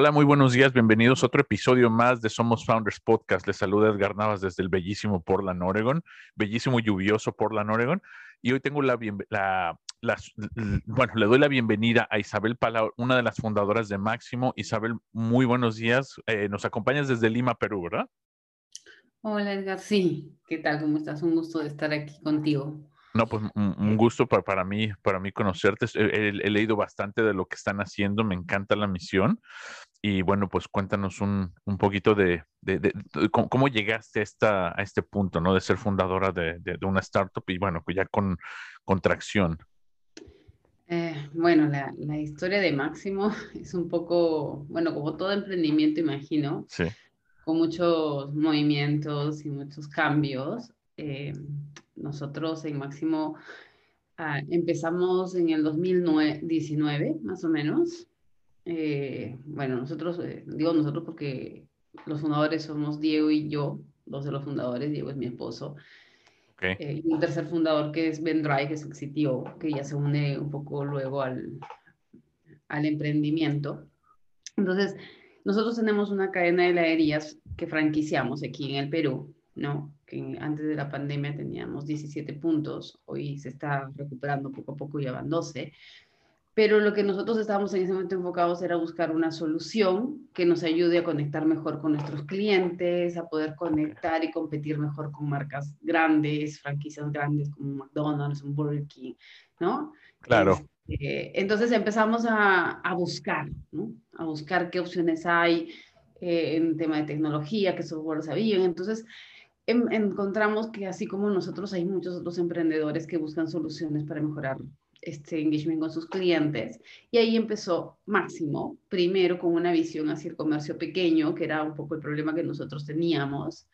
Hola, muy buenos días. Bienvenidos a otro episodio más de Somos Founders Podcast. Les saluda Edgar Navas desde el bellísimo Portland, Oregon. Bellísimo, lluvioso Portland, Oregon. Y hoy tengo la, bueno, le doy la bienvenida a Isabel Palau, una de las fundadoras de Máximo. Isabel, muy buenos días. Eh, nos acompañas desde Lima, Perú, ¿verdad? Hola Edgar, sí. ¿Qué tal? ¿Cómo estás? Un gusto de estar aquí contigo. No, pues un, gusto para, para, mí, para mí conocerte. He, leído bastante de lo que están haciendo, me encanta la misión. Y bueno, pues cuéntanos un, un poquito de, de, cómo, llegaste a, esta, a este punto, ¿no? De ser fundadora de, una startup y bueno, pues ya con, con tracción. Eh, bueno, la, la, historia de Máximo es un poco, bueno, como todo emprendimiento, imagino, sí. con muchos movimientos y muchos cambios. Eh, nosotros en Máximo ah, empezamos en el 2019, más o menos. Eh, bueno, nosotros, eh, digo nosotros porque los fundadores somos Diego y yo, dos de los fundadores, Diego es mi esposo. Eh, y un tercer fundador que es Ben Dry, que es el CTO, que ya se une un poco luego al, al emprendimiento. Entonces, nosotros tenemos una cadena de heladerías que franquiciamos aquí en el Perú, ¿no? Que antes de la pandemia teníamos 17 puntos, hoy se está recuperando poco a poco y ya van 12 pero lo que nosotros estábamos en ese momento enfocados era buscar una solución que nos ayude a conectar mejor con nuestros clientes, a poder conectar y competir mejor con marcas grandes, franquicias grandes como McDonald's, un Burger King, ¿no? Claro. Este, entonces empezamos a, a, buscar, ¿no? A buscar qué opciones hay eh, en tema de tecnología, qué software sabían. Entonces em, encontramos que así como nosotros hay muchos otros emprendedores que buscan soluciones para mejorar este engagement con sus clientes. Y ahí empezó Máximo, primero con una visión hacia el comercio pequeño, que era un poco el problema que nosotros teníamos.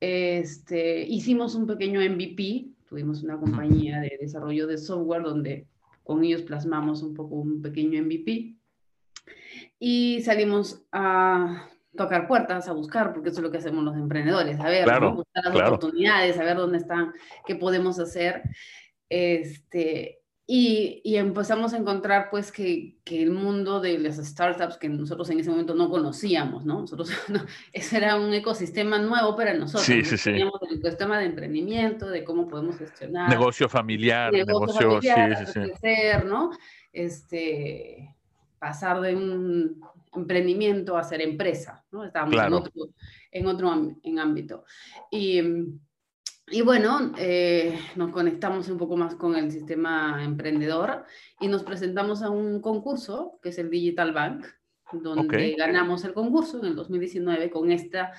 Este, hicimos un pequeño MVP, tuvimos una compañía de desarrollo de software donde con ellos plasmamos un poco un pequeño MVP y salimos a tocar puertas, a buscar, porque eso es lo que hacemos los emprendedores, a ver, buscar las oportunidades, a ver dónde están, qué podemos hacer. Este, y, y, empezamos a encontrar pues que, que, el mundo de las startups que nosotros en ese momento no conocíamos, ¿no? Nosotros, ese era un ecosistema nuevo para nosotros. Sí, sí, sí. Teníamos el ecosistema de emprendimiento, de cómo podemos gestionar. Negocio familiar, negocio, familiar, sí, sí, ¿no? Este, pasar de un emprendimiento a ser empresa, ¿no? Estábamos en otro, en otro en ámbito. Y y bueno, eh, nos conectamos un poco más con el sistema emprendedor y nos presentamos a un concurso que es el Digital Bank, donde ganamos el concurso en el 2019 con esta,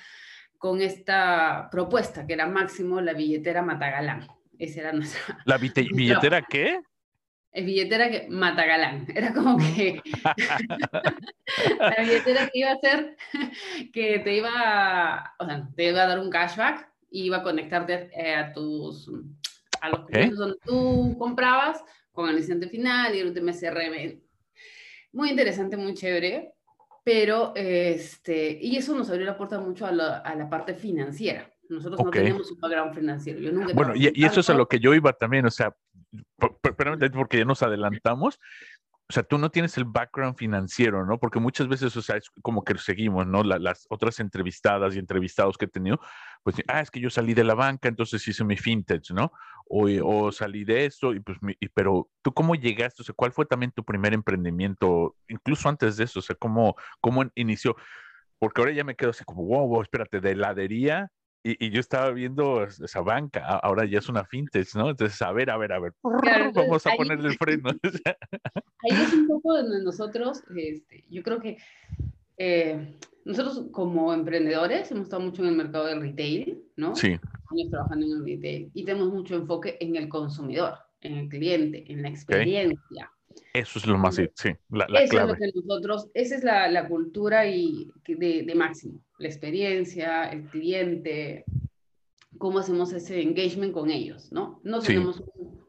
con esta propuesta que era máximo la billetera Matagalán. Esa era nuestra. ¿La billetera qué? Es billetera que Matagalán. Era como que la billetera que iba a hacer que te iba, o sea, te iba a dar un cashback iba a conectarte eh, a tus a los okay. donde tú comprabas con el licente final y el último CRM. Muy interesante, muy chévere, pero este, y eso nos abrió la puerta mucho a la, a la parte financiera. Nosotros no tenemos un background financiero. Yo nunca bueno, y, y, eso es a lo que yo iba también, o sea, porque ya nos adelantamos, o sea, tú no tienes el background financiero, ¿no? Porque muchas veces, o sea, es como que seguimos, ¿no? las otras entrevistadas y entrevistados que he tenido, pues, ah, es que yo salí de la banca, entonces hice mi fintech, ¿no? O, o salí de esto, y pues, pero tú cómo llegaste, o sea, ¿cuál fue también tu primer emprendimiento, incluso antes de eso, o sea, cómo, cómo inició? Porque ahora ya me quedo así como, wow, wow, espérate, de heladería y, yo estaba viendo esa banca, ahora ya es una fintech, ¿no? Entonces, a ver, a ver, a ver, vamos a ponerle el freno. ahí es un poco donde nosotros, este, yo creo que eh, nosotros como emprendedores hemos estado mucho en el mercado del retail, ¿no? Sí. Años trabajando en el retail y tenemos mucho enfoque en el consumidor, en el cliente, en la experiencia. Eso es lo más, sí, la, eso Es lo que nosotros, esa es la, la cultura y de, de, Máximo, la experiencia, el cliente, cómo hacemos ese engagement con ellos, ¿no? No tenemos un,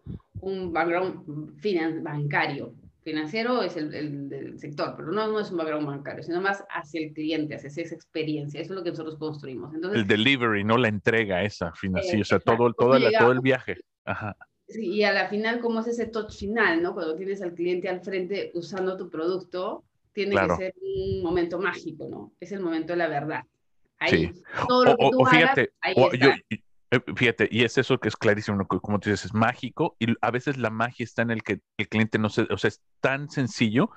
un, background finan, bancario, financiero es el, el, del sector, pero no, no es un background bancario, sino más hacia el cliente, hacia esa experiencia, eso es lo que nosotros construimos. Entonces, el delivery, no la entrega esa financiera, o sea, todo, todo, todo el viaje. Ajá y a la final, ¿cómo es ese touch final, no? Cuando tienes al cliente al frente usando tu producto, tiene que ser un momento mágico, ¿no? Es el momento de la verdad. Ahí, todo lo que tú fíjate, ahí eh, fíjate, y es eso que es clarísimo, como tú dices, es mágico, y a veces la magia está en el que el cliente no se, o sea, es tan sencillo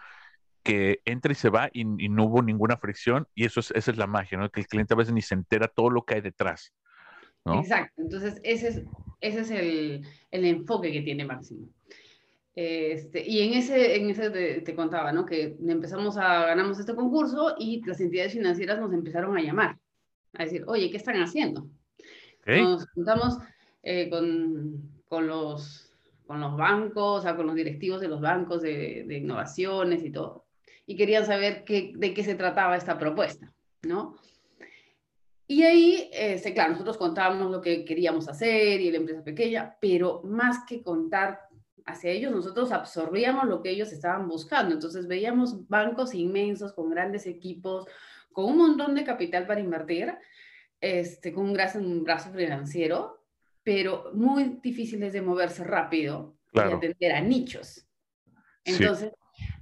que entra y se va y, no hubo ninguna fricción, y eso es, esa es la magia, ¿no? Que el cliente a veces ni se entera todo lo que hay detrás. Exacto, entonces ese es, ese es el, el enfoque que tiene Máximo. Este, y en ese, en ese te, contaba, ¿no? Que empezamos a, ganamos este concurso y las entidades financieras nos empezaron a llamar, a decir, oye, ¿qué están haciendo? Nos juntamos eh, con, con, los, con los bancos, o sea, con los directivos de los bancos de, de innovaciones y todo, y querían saber qué, de qué se trataba esta propuesta, ¿no? Y ahí, este, claro, nosotros contábamos lo que queríamos hacer y la empresa pequeña, pero más que contar hacia ellos, nosotros absorbíamos lo que ellos estaban buscando. Entonces veíamos bancos inmensos con grandes equipos, con un montón de capital para invertir, este, con un brazo, un brazo financiero, pero muy difíciles de moverse rápido y atender a nichos. Entonces,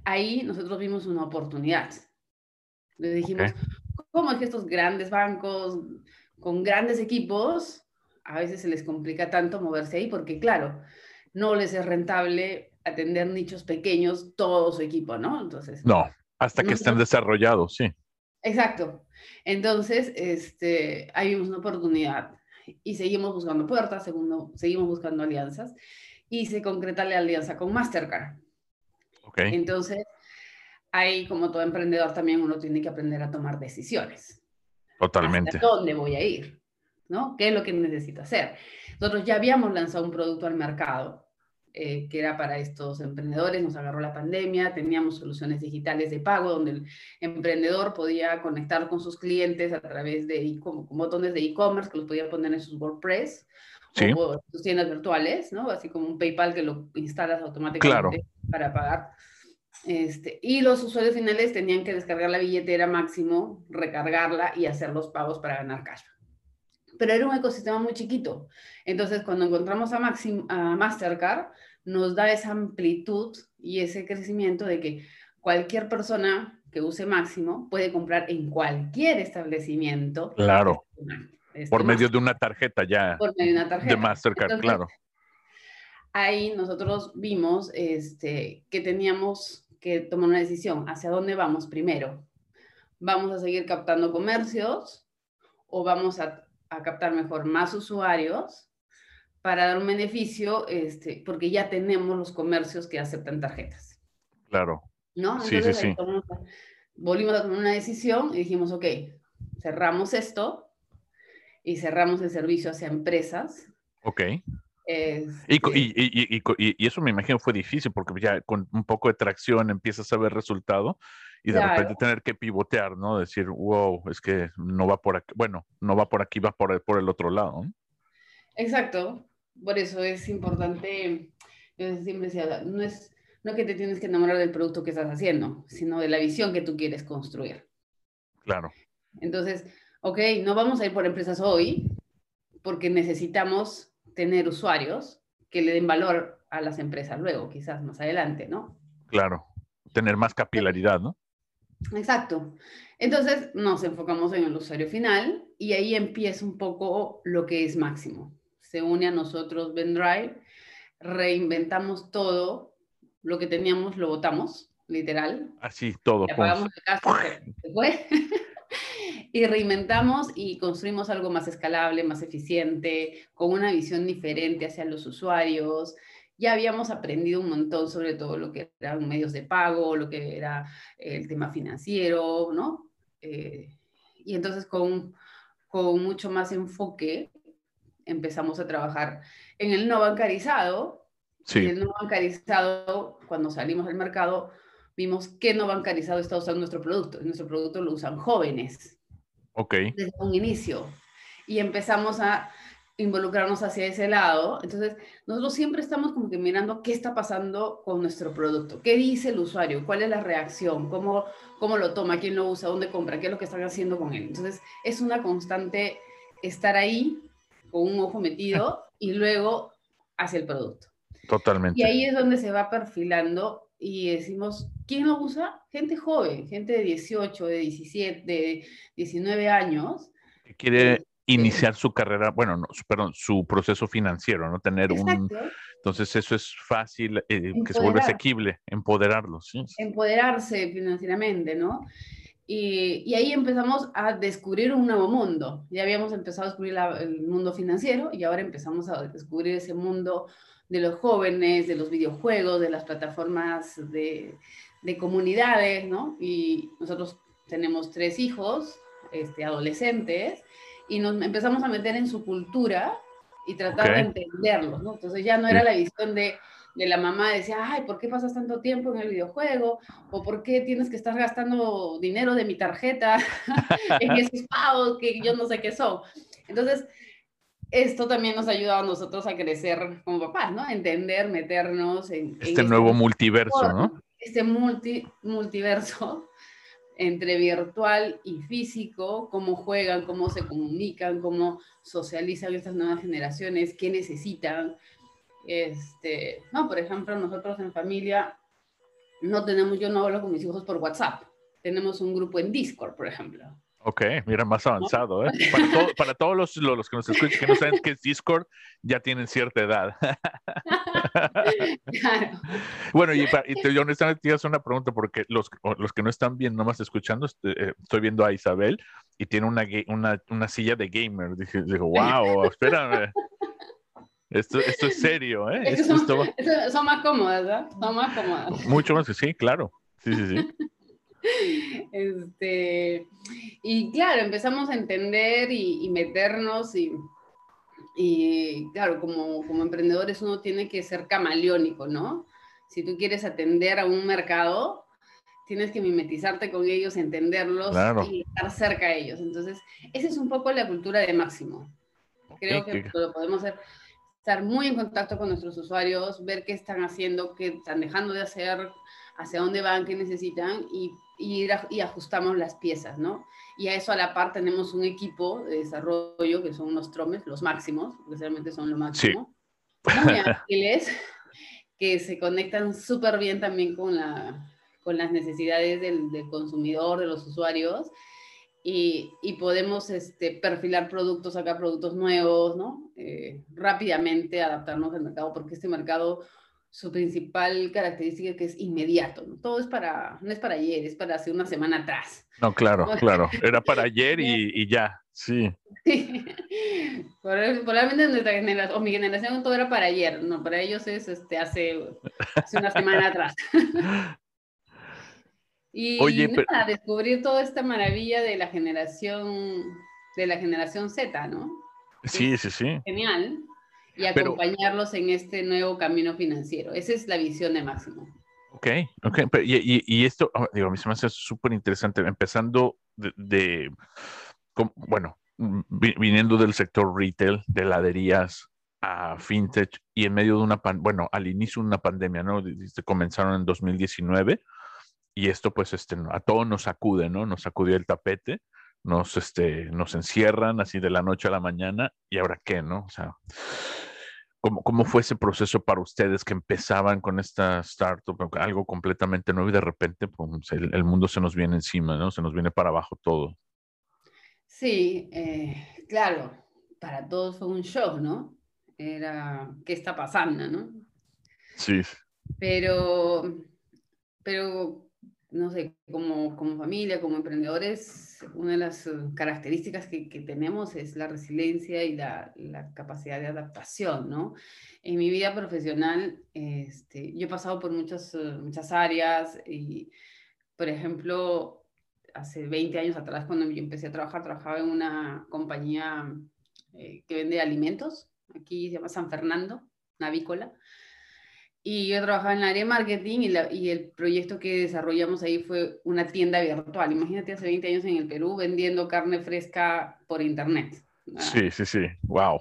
ahí nosotros vimos una oportunidad. Le dijimos, ¿Cómo es que estos grandes bancos con grandes equipos, a veces se les complica tanto moverse ahí porque, claro, no les es rentable atender nichos pequeños todo su equipo, ¿no? Entonces. No, hasta que estén desarrollados, sí. Exacto. Entonces, este, hay una oportunidad y seguimos buscando puertas, segundo, seguimos buscando alianzas y se concreta la alianza con Mastercard. Ok. Entonces, ahí como todo emprendedor también uno tiene que aprender a tomar decisiones. Totalmente. dónde voy a ir? ¿No? ¿Qué es lo que necesito hacer? Nosotros ya habíamos lanzado un producto al mercado eh, que era para estos emprendedores, nos agarró la pandemia, teníamos soluciones digitales de pago donde el emprendedor podía conectar con sus clientes a través de como, botones de e-commerce que los podía poner en sus WordPress o sus tiendas virtuales, ¿no? Así como un PayPal que lo instalas automáticamente para pagar este, y los usuarios finales tenían que descargar la billetera máximo, recargarla y hacer los pagos para ganar cash. Pero era un ecosistema muy chiquito. Entonces, cuando encontramos a, a Mastercard, nos da esa amplitud y ese crecimiento de que cualquier persona que use Máximo puede comprar en cualquier establecimiento. Claro. Este, por medio de una tarjeta ya. Por medio de una tarjeta. De Mastercard, claro. Ahí nosotros vimos este, que teníamos que tomar una decisión. ¿Hacia dónde vamos primero? ¿Vamos a seguir captando comercios o vamos a, captar mejor más usuarios para dar un beneficio? Este, porque ya tenemos los comercios que aceptan tarjetas. Claro. ¿No? sí, sí, sí. volvimos a tomar una decisión y dijimos, ok, cerramos esto y cerramos el servicio hacia empresas. Ok. Este y, eso me imagino fue difícil porque ya con un poco de tracción empiezas a ver resultado y de repente tener que pivotear, ¿no? Decir, wow, es que no va por aquí, bueno, no va por aquí, va por el, por el otro lado. Exacto, por eso es importante, yo siempre decía, no es, no que te tienes que enamorar del producto que estás haciendo, sino de la visión que tú quieres construir. Claro. Entonces, ok, no vamos a ir por empresas hoy porque necesitamos tener usuarios que le den valor a las empresas luego, quizás más adelante, ¿no? Claro, tener más capilaridad, ¿no? Exacto. Entonces nos enfocamos en el usuario final y ahí empieza un poco lo que es máximo. Se une a nosotros Vendrive, reinventamos todo, lo que teníamos lo botamos, literal. Así, todo. apagamos el caso, se fue. y reinventamos y construimos algo más escalable, más eficiente, con una visión diferente hacia los usuarios. Ya habíamos aprendido un montón sobre todo lo que eran medios de pago, lo que era el tema financiero, ¿no? Eh, y entonces con, con mucho más enfoque empezamos a trabajar en el no bancarizado Y el no bancarizado, cuando salimos al mercado, vimos que no bancarizado está usando nuestro producto. Nuestro producto lo usan jóvenes. Ok. Desde un inicio. Y empezamos a involucrarnos hacia ese lado. Entonces, nosotros siempre estamos como que mirando qué está pasando con nuestro producto, qué dice el usuario, cuál es la reacción, cómo, cómo lo toma, quién lo usa, dónde compra, qué es lo que están haciendo con él. Entonces, es una constante estar ahí con un ojo metido y luego hacia el producto. Totalmente. Y ahí es donde se va perfilando y decimos, ¿quién lo usa? Gente joven, gente de 18, de 17, de 19 años. quiere iniciar su carrera, bueno, no, perdón, su proceso financiero, ¿no? Tener un... Entonces eso es fácil, eh, que se vuelve asequible, empoderarlos. ¿sí? Empoderarse financieramente, ¿no? Y, y, ahí empezamos a descubrir un nuevo mundo. Ya habíamos empezado a descubrir el mundo financiero y ahora empezamos a descubrir ese mundo de los jóvenes, de los videojuegos, de las plataformas de, de comunidades, ¿no? Y nosotros tenemos tres hijos, este, adolescentes, y nos empezamos a meter en su cultura y tratar de entenderlos, ¿no? Entonces ya no era la visión de, de la mamá, decía, ay, ¿por qué pasas tanto tiempo en el videojuego? ¿O por qué tienes que estar gastando dinero de mi tarjeta en esos pagos que yo no sé qué son? Entonces, esto también nos ha ayudado a nosotros a crecer como papás, ¿no? Entender, meternos en... Este, este nuevo multiverso, ¿no? Este multi, multiverso entre virtual y físico, cómo juegan, cómo se comunican, cómo socializan estas nuevas generaciones, qué necesitan. Este, no, por ejemplo, nosotros en familia no tenemos, yo no hablo con mis hijos por WhatsApp, tenemos un grupo en Discord, por ejemplo. Ok, mira, más avanzado, ¿eh? Para, todos los, los, que nos escuchan que no saben qué es Discord, ya tienen cierta edad. claro. Bueno, y, y yo honestamente te hacer una pregunta, porque los, los que no están bien, nomás escuchando, este, eh, estoy viendo a Isabel y tiene una, una, una silla de gamer. Dije, digo, wow, espérame. Esto, esto es serio, ¿eh? Esto, son, son, más cómodas, ¿verdad? Son más cómodas. Mucho más, sí, claro. Sí, sí, sí. Este, y claro, empezamos a entender y, meternos y, y, claro, como, como emprendedores uno tiene que ser camaleónico, ¿no? Si tú quieres atender a un mercado, tienes que mimetizarte con ellos, entenderlos y estar cerca de ellos. Entonces, esa es un poco la cultura de Máximo. Creo que lo podemos hacer, estar muy en contacto con nuestros usuarios, ver qué están haciendo, qué están dejando de hacer, hacia dónde van, qué necesitan y y, y ajustamos las piezas, ¿no? Y a eso a la par tenemos un equipo de desarrollo que son unos tromes, los máximos, porque realmente son lo máximo, muy ágiles, que se conectan súper bien también con, la, con las necesidades del, del consumidor, de los usuarios, y, y, podemos este, perfilar productos, sacar productos nuevos, ¿no? Eh, rápidamente adaptarnos al mercado, porque este mercado su principal característica que es inmediato, ¿no? Todo es para, no es para ayer, es para hace una semana atrás. No, claro, claro, era para ayer y, y ya, sí. sí. Probablemente nuestra generación, o mi generación, todo era para ayer, no, para ellos es este, hace, hace una semana atrás. y Oye, nada, descubrir toda esta maravilla de la generación, de la generación Z, ¿no? Sí, sí, sí. Genial y acompañarlos en este nuevo camino financiero. Esa es la visión de Máximo. Ok, ok. Y, y, esto, ah, digo, a mí se me hace súper interesante, empezando de, bueno, viniendo del sector retail, de heladerías a fintech y en medio de una, bueno, al inicio de una pandemia, ¿no? Comenzaron en 2019 y esto pues este, a todos nos sacude, ¿no? Nos sacudió el tapete, nos, este, nos encierran así de la noche a la mañana y ahora qué, ¿no? O sea, ¿Cómo, ¿Cómo, fue ese proceso para ustedes que empezaban con esta startup, algo completamente nuevo y de repente pues, el, mundo se nos viene encima, ¿no? Se nos viene para abajo todo. Sí, eh, claro, para todos fue un shock, ¿no? Era, ¿qué está pasando, no? Sí. Pero, pero no sé, como, como familia, como emprendedores, una de las eh, características que, que tenemos es la resiliencia y la, la, capacidad de adaptación, ¿no? En mi vida profesional, este, yo he pasado por muchas, eh, muchas áreas y, por ejemplo, hace 20 años atrás, cuando yo empecé a trabajar, trabajaba en una compañía eh, que vende alimentos, aquí se llama San Fernando, Navícola, Y yo trabajaba en el área de marketing y, y, el proyecto que desarrollamos ahí fue una tienda virtual. Imagínate hace 20 años en el Perú vendiendo carne fresca por internet. Sí, sí, sí. Wow.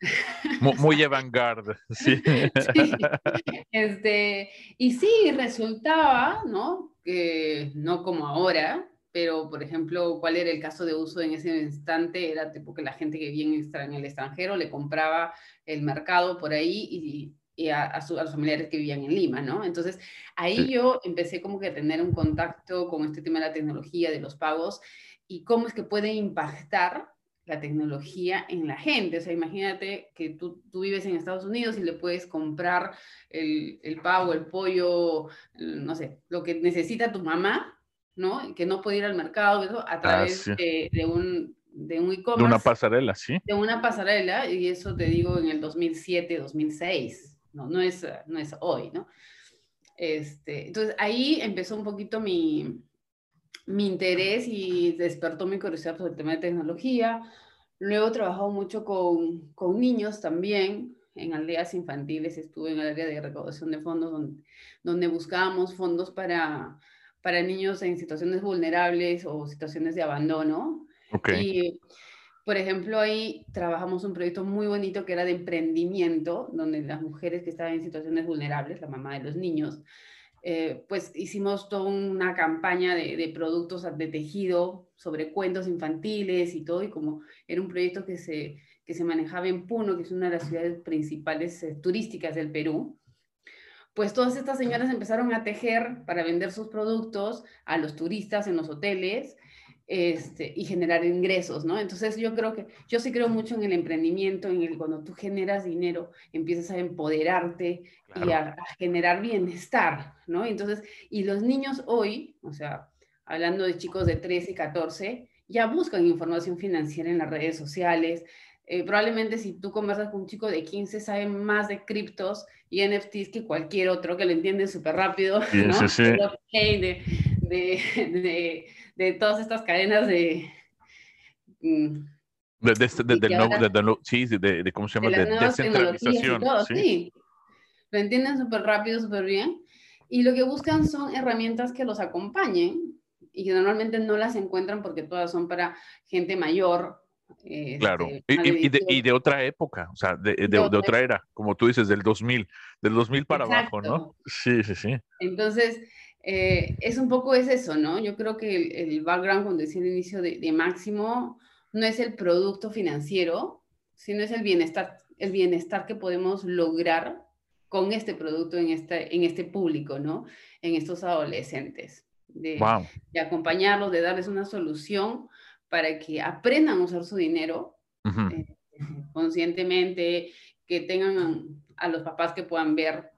Muy, muy avant-garde, sí. Este, y sí, resultaba, ¿no? Que no como ahora, pero por ejemplo, ¿cuál era el caso de uso en ese instante? Era tipo que la gente que vivía en el extranjero le compraba el mercado por ahí y, a, los familiares que vivían en Lima, ¿no? Entonces, ahí yo empecé como que a tener un contacto con este tema de la tecnología, de los pagos y cómo es que puede impactar la tecnología en la gente. O sea, imagínate que tú, tú vives en Estados Unidos y le puedes comprar el, el pavo, el pollo, no sé, lo que necesita tu mamá, ¿no? Que no puede ir al mercado, a ah, través de, un de un e-commerce. De una pasarela, sí. De una pasarela, y eso te digo en el 2007, 2006, no, no, es, no es hoy, ¿no? Este, entonces ahí empezó un poquito mi, mi interés y despertó mi curiosidad sobre el tema de tecnología. Luego he trabajado mucho con, con niños también, en aldeas infantiles, estuve en el área de recaudación de fondos donde, donde buscábamos fondos para, para niños en situaciones vulnerables o situaciones de abandono. Y, por ejemplo, ahí trabajamos un proyecto muy bonito que era de emprendimiento, donde las mujeres que estaban en situaciones vulnerables, la mamá de los niños, eh, pues hicimos toda una campaña de, productos de tejido sobre cuentos infantiles y todo, y como era un proyecto que se, que se manejaba en Puno, que es una de las ciudades principales eh, turísticas del Perú, pues todas estas señoras empezaron a tejer para vender sus productos a los turistas en los hoteles este, y generar ingresos, ¿no? Entonces yo creo que, yo sí creo mucho en el emprendimiento, en el cuando tú generas dinero, empiezas a empoderarte y a, generar bienestar, ¿no? Entonces, y los niños hoy, o sea, hablando de chicos de 13 y 14, ya buscan información financiera en las redes sociales. Eh, probablemente si tú conversas con un chico de 15, sabe más de criptos y NFTs que cualquier otro, que lo entiende súper rápido, ¿no? Sí, sí. De, de, de de todas estas cadenas de... Mm, de, de, este, de, de, sí, de, cómo se llama, de, descentralización. ¿sí? Lo entienden súper rápido, súper bien. Y lo que buscan son herramientas que los acompañen y que normalmente no las encuentran porque todas son para gente mayor. Este, claro, y, y, de, y, de, otra época, o sea, de, de, otra era, como tú dices, del 2000, del 2000 para abajo, ¿no? Sí, sí, sí. Entonces, eh, es un poco es eso, ¿no? Yo creo que el, background, cuando decía el inicio de, Máximo, no es el producto financiero, sino es el bienestar, el bienestar que podemos lograr con este producto en este, en este público, ¿no? En estos adolescentes. De, de acompañarlos, de darles una solución para que aprendan a usar su dinero eh, conscientemente, que tengan a los papás que puedan ver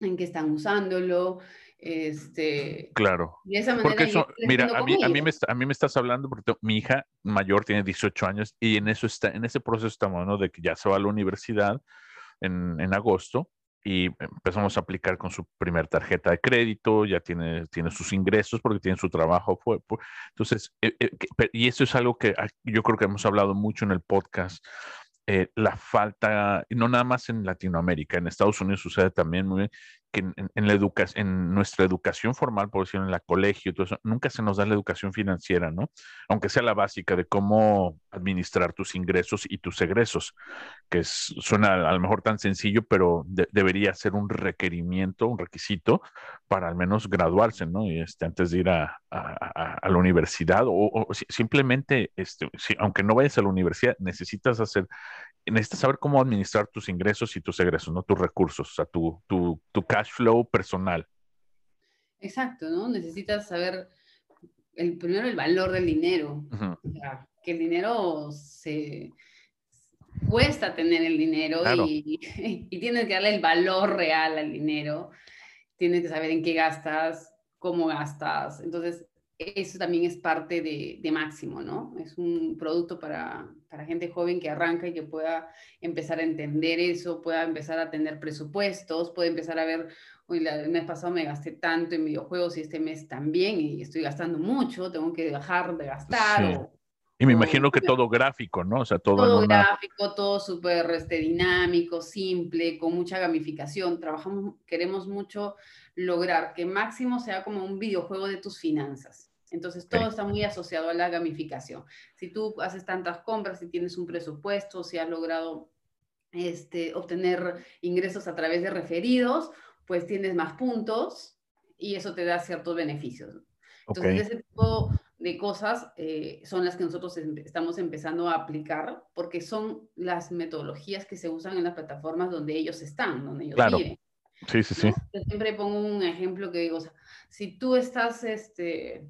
en qué están usándolo, este, claro. porque eso, mira, a mí, a, mí me, a mí me estás hablando porque mi hija mayor tiene 18 años y en, eso está, en ese proceso estamos, ¿no? De que ya se va a la universidad en, en agosto y empezamos a aplicar con su primer tarjeta de crédito, ya tiene, tiene sus ingresos porque tiene su trabajo. Fue, entonces, eh, eh, y eso es algo que ah, yo creo que hemos hablado mucho en el podcast, eh, la falta, no nada más en Latinoamérica, en Estados Unidos sucede también muy bien, que en, la educación, en nuestra educación formal, por decirlo, en la colegio, todo eso, nunca se nos da la educación financiera, ¿no? Aunque sea la básica de cómo administrar tus ingresos y tus egresos, que suena a lo mejor tan sencillo, pero debería ser un requerimiento, un requisito para al menos graduarse, ¿no? Y este, antes de ir a, a, la universidad o, simplemente, este, aunque no vayas a la universidad, necesitas hacer necesitas saber cómo administrar tus ingresos y tus egresos, ¿no? Tus recursos, o sea, tu, tu, tu cash flow personal. Exacto, ¿no? Necesitas saber el, primero el valor del dinero. o sea, que el dinero se cuesta tener el dinero y, y, tienes que darle el valor real al dinero. Tienes que saber en qué gastas, cómo gastas. Entonces, eso también es parte de, de, Máximo, ¿no? Es un producto para, para, gente joven que arranca y que pueda empezar a entender eso, pueda empezar a tener presupuestos, puede empezar a ver, hoy el mes pasado me gasté tanto en videojuegos y este mes también y estoy gastando mucho, tengo que dejar de gastar. Y me imagino que todo gráfico, ¿no? O sea, todo, todo gráfico, todo súper este, dinámico, simple, con mucha gamificación. Trabajamos, queremos mucho lograr que Máximo sea como un videojuego de tus finanzas. Entonces, todo está muy asociado a la gamificación. Si tú haces tantas compras, si tienes un presupuesto, si has logrado este, obtener ingresos a través de referidos, pues tienes más puntos y eso te da ciertos beneficios. Entonces, ese tipo de cosas eh, son las que nosotros estamos empezando a aplicar porque son las metodologías que se usan en las plataformas donde ellos están, donde ellos viven. Sí, sí, sí. Yo siempre pongo un ejemplo que digo, si tú estás, este,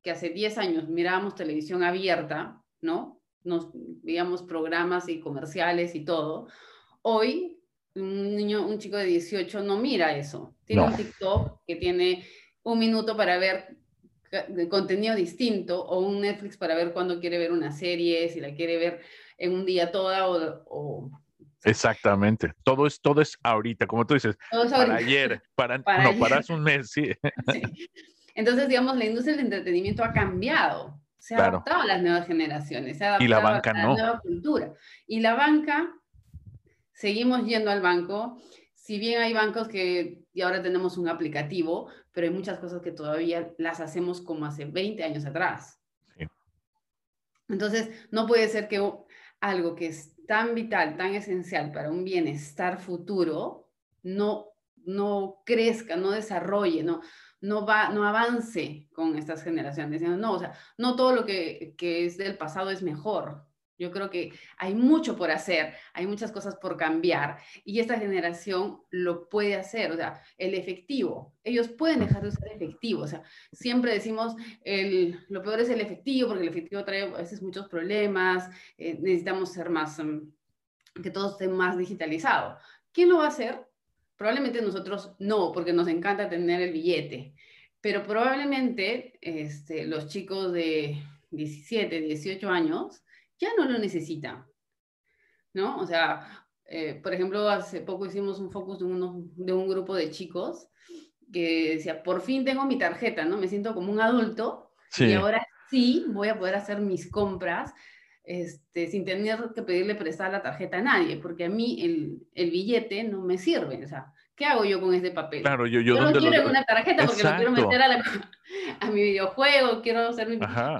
que hace 10 años mirábamos televisión abierta, ¿no? Nos veíamos programas y comerciales y todo. Hoy, un niño, un chico de 18 no mira eso. Tiene un TikTok que tiene un minuto para ver contenido distinto o un Netflix para ver cuándo quiere ver una serie, si la quiere ver en un día toda o, Exactamente. Todo es, todo es ahorita, como tú dices, para ayer, para, no, para hace un mes, sí. Entonces, digamos, la industria del entretenimiento ha cambiado, se ha adaptado a las nuevas generaciones, se ha adaptado y la banca a la nueva cultura. Y la banca, seguimos yendo al banco, si bien hay bancos que y ahora tenemos un aplicativo, pero hay muchas cosas que todavía las hacemos como hace 20 años atrás. Entonces, no puede ser que algo que es tan vital, tan esencial para un bienestar futuro, no, no crezca, no desarrolle, no, no, va, no avance con estas generaciones. No, o sea, no todo lo que, que es del pasado es mejor. Yo creo que hay mucho por hacer, hay muchas cosas por cambiar y esta generación lo puede hacer, o sea, el efectivo, ellos pueden dejar de usar efectivo, o sea, siempre decimos, el, lo peor es el efectivo porque el efectivo trae a veces muchos problemas, eh, necesitamos ser más, mm, que todo esté más digitalizado. ¿Quién lo va a hacer? Probablemente nosotros no, porque nos encanta tener el billete, pero probablemente este, los chicos de 17, 18 años, ya no lo necesita, ¿no? O sea, eh, por ejemplo, hace poco hicimos un focus de, de un grupo de chicos que decía, por fin tengo mi tarjeta, ¿no? Me siento como un adulto y ahora sí voy a poder hacer mis compras este, sin tener que pedirle prestar la tarjeta a nadie, porque a mí el, el billete no me sirve, o sea, ¿qué hago yo con este papel? Claro, yo, yo, no quiero lo... una tarjeta porque lo quiero meter a, la, a, mi videojuego, quiero hacer mi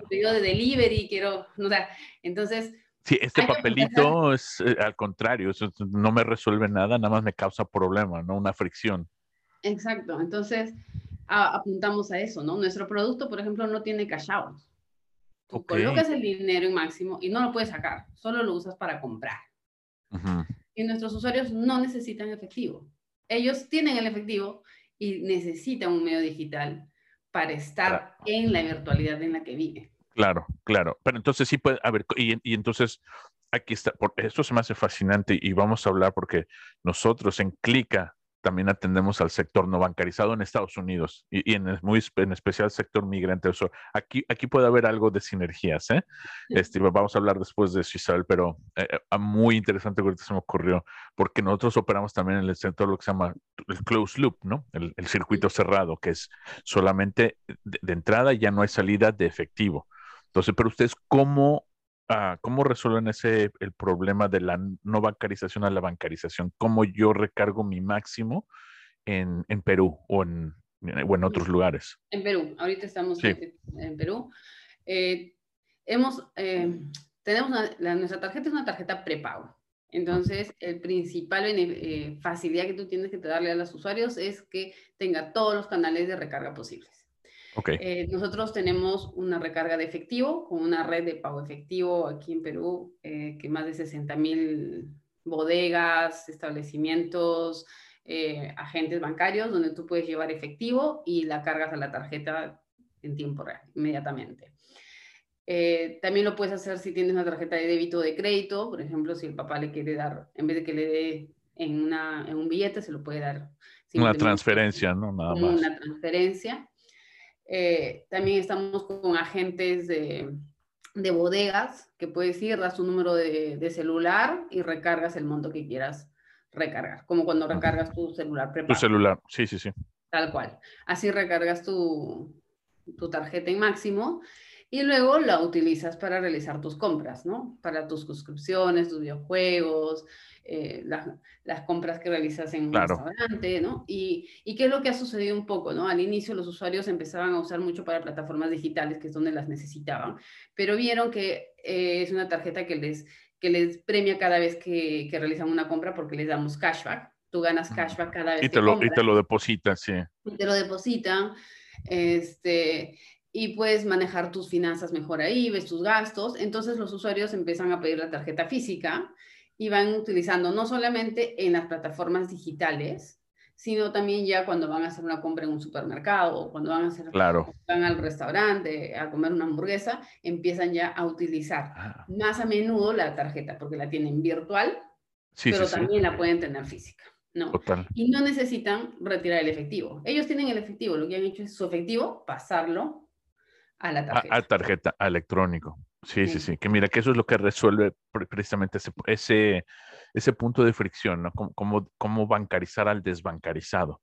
pedido de delivery, quiero, o sea, entonces... Sí, este papelito es eh, al contrario, eso no me resuelve nada, nada más me causa problema, ¿no? Una fricción. Exacto, entonces apuntamos a eso, ¿no? Nuestro producto, por ejemplo, no tiene cash out. Tú colocas el dinero en máximo y no lo puedes sacar, solo lo usas para comprar. Y nuestros usuarios no necesitan efectivo ellos tienen el efectivo y necesitan un medio digital para estar en la virtualidad en la que viven. Claro, claro. Pero entonces sí puede, a ver, y, y entonces aquí está, por, esto se me hace fascinante y vamos a hablar porque nosotros en Clica también atendemos al sector no bancarizado en Estados Unidos y, en, muy, en especial sector migrante. aquí, aquí puede haber algo de sinergias. ¿eh? Este, vamos a hablar después de eso, Isabel, pero eh, eh, muy interesante que se me ocurrió, porque nosotros operamos también en el sector lo que se llama el closed loop, ¿no? El, circuito cerrado, que es solamente de, de entrada ya no hay salida de efectivo. Entonces, pero ustedes, ¿cómo Ah, ¿cómo resuelven ese el problema de la no bancarización a la bancarización? ¿Cómo yo recargo mi máximo en, en Perú o en, o en, otros lugares? En Perú, ahorita estamos en, Perú. Eh, hemos, eh, tenemos nuestra tarjeta es una tarjeta prepago. Entonces, el principal eh, facilidad que tú tienes que darle a los usuarios es que tenga todos los canales de recarga posibles. Eh, nosotros tenemos una recarga de efectivo con una red de pago efectivo aquí en Perú, eh, que más de 60 mil bodegas, establecimientos, eh, agentes bancarios donde tú puedes llevar efectivo y la cargas a la tarjeta en tiempo real, inmediatamente. también lo puedes hacer si tienes una tarjeta de débito o de crédito, por ejemplo, si el papá le quiere dar, en vez de que le dé en, una, en un billete, se lo puede dar. Una transferencia, ¿no? Nada más. Una transferencia. Eh, también estamos con agentes de, de, bodegas que puedes ir, das tu número de, de, celular y recargas el monto que quieras recargar, como cuando recargas tu celular preparado. Tu celular, sí, sí, sí. Tal cual. Así recargas tu, tu tarjeta en máximo y luego la utilizas para realizar tus compras, ¿no? Para tus suscripciones, tus videojuegos, eh, las, compras que realizas en un restaurante, ¿no? Y, y, qué es lo que ha sucedido un poco, ¿no? Al inicio los usuarios empezaban a usar mucho para plataformas digitales, que es donde las necesitaban, pero vieron que eh, es una tarjeta que les, que les premia cada vez que, que realizan una compra porque les damos cashback. Tú ganas cashback cada vez y te que lo, compras. Y te lo depositan, sí. Y te lo depositan. Este, y puedes manejar tus finanzas mejor ahí, ves tus gastos. Entonces los usuarios empiezan a pedir la tarjeta física y van utilizando no solamente en las plataformas digitales, sino también ya cuando van a hacer una compra en un supermercado o cuando van a hacer claro. van al restaurante a comer una hamburguesa, empiezan ya a utilizar ah. más a menudo la tarjeta porque la tienen virtual, pero también la pueden tener física. ¿no? Y no necesitan retirar el efectivo. Ellos tienen el efectivo, lo que han hecho es su efectivo, pasarlo a la tarjeta. A, tarjeta, electrónico. Sí, sí, sí, Que mira, que eso es lo que resuelve precisamente ese, ese, punto de fricción, ¿no? Cómo, cómo, bancarizar al desbancarizado.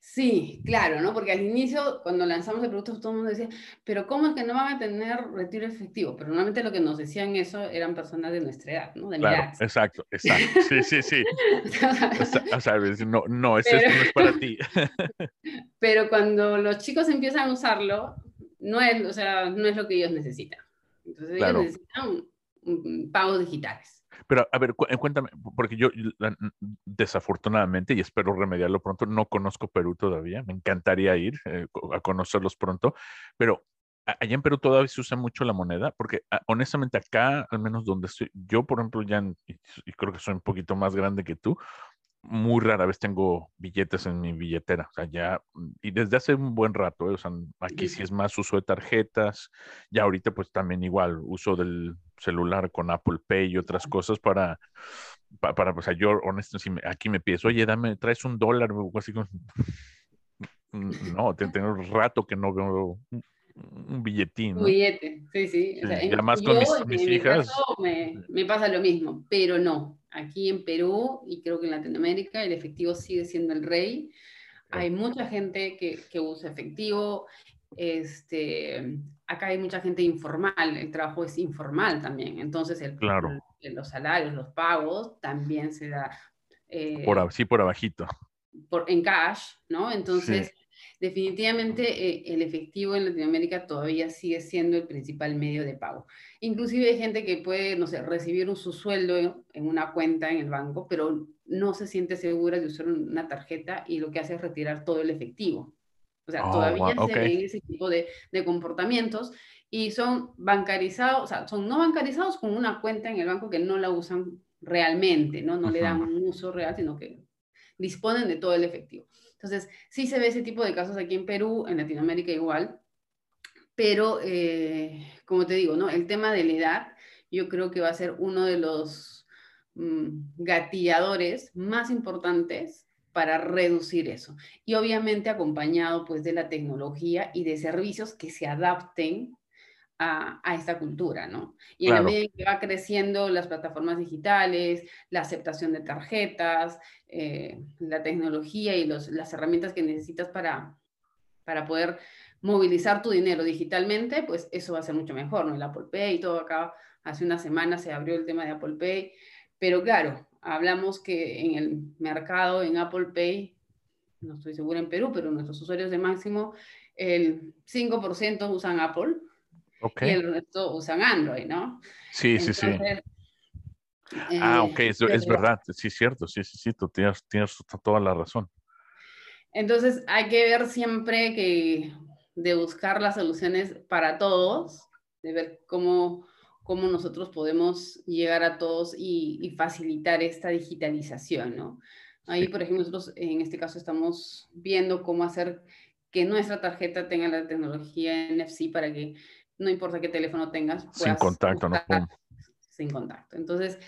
Sí, claro, ¿no? Porque al inicio, cuando lanzamos el producto, todo el mundo decía, pero ¿cómo es que no van a tener retiro efectivo? Pero normalmente lo que nos decían eso eran personas de nuestra edad, ¿no? De claro, exacto, exacto. Sí, sí, sí. o sea, no, no, ese no es para ti. pero cuando los chicos empiezan a usarlo, no es, o sea, no es lo que ellos necesitan. Entonces ellos necesitan pagos digitales. Pero, a ver, eh, cuéntame, porque yo desafortunadamente, y espero remediarlo pronto, no conozco Perú todavía, me encantaría ir eh, a conocerlos pronto, pero allá en Perú todavía se usa mucho la moneda, porque ah, honestamente acá, al menos donde estoy, yo por ejemplo ya, y creo que soy un poquito más grande que tú, muy rara vez tengo billetes en mi billetera, o sea, ya, mm, y desde hace un buen rato, ¿eh? o sea, aquí sí es más uso de tarjetas, ya ahorita pues también igual, uso del celular con Apple Pay y otras cosas para, para, o sea, yo honesto, si aquí me pides, oye, dame, traes un dólar, o así como, no, tengo un rato que no veo un billetín. Un billete, sí, sí. y además con mis, hijas. me, me, pasa lo mismo, pero no. Aquí en Perú y creo que en Latinoamérica el efectivo sigue siendo el rey. Hay mucha gente que, que usa efectivo. Este, acá hay mucha gente informal, el trabajo es informal también. Entonces, el, claro. los salarios, los pagos, también se da. Eh, por, sí, por abajito. Por, en cash, ¿no? Entonces definitivamente eh, el efectivo en Latinoamérica todavía sigue siendo el principal medio de pago. Inclusive hay gente que puede, no sé, recibir un, su sueldo en, una cuenta en el banco, pero no se siente segura de usar una tarjeta y lo que hace es retirar todo el efectivo. O sea, oh, todavía se ven ese tipo de, de, comportamientos y son bancarizados, o sea, son no bancarizados con una cuenta en el banco que no la usan realmente, ¿no? No le dan un uso real, sino que disponen de todo el efectivo. Entonces, sí se ve ese tipo de casos aquí en Perú, en Latinoamérica igual, pero eh, como te digo, ¿no? El tema de la edad, yo creo que va a ser uno de los mm, gatilladores más importantes para reducir eso. Y obviamente acompañado pues de la tecnología y de servicios que se adapten a, esta cultura, ¿no? Y en la medida que va creciendo las plataformas digitales, la aceptación de tarjetas, eh, la tecnología y las herramientas que necesitas para, para poder movilizar tu dinero digitalmente, pues eso va a ser mucho mejor, ¿no? El Apple Pay y todo acá, hace una semana se abrió el tema de Apple Pay, pero claro, hablamos que en el mercado, en Apple Pay, no estoy segura en Perú, pero nuestros usuarios de máximo, el 5% usan Apple, y el resto usan Android, ¿no? Sí, sí, sí. ah, ok, eso es verdad, sí, es cierto, sí, sí, sí, tú tienes, tienes toda la razón. Entonces hay que ver siempre que de buscar las soluciones para todos, de ver cómo, cómo nosotros podemos llegar a todos y, y facilitar esta digitalización, ¿no? Ahí, por ejemplo, nosotros en este caso estamos viendo cómo hacer que nuestra tarjeta tenga la tecnología NFC para que no importa qué teléfono tengas. Sin contacto, ¿no? Sin contacto. Entonces,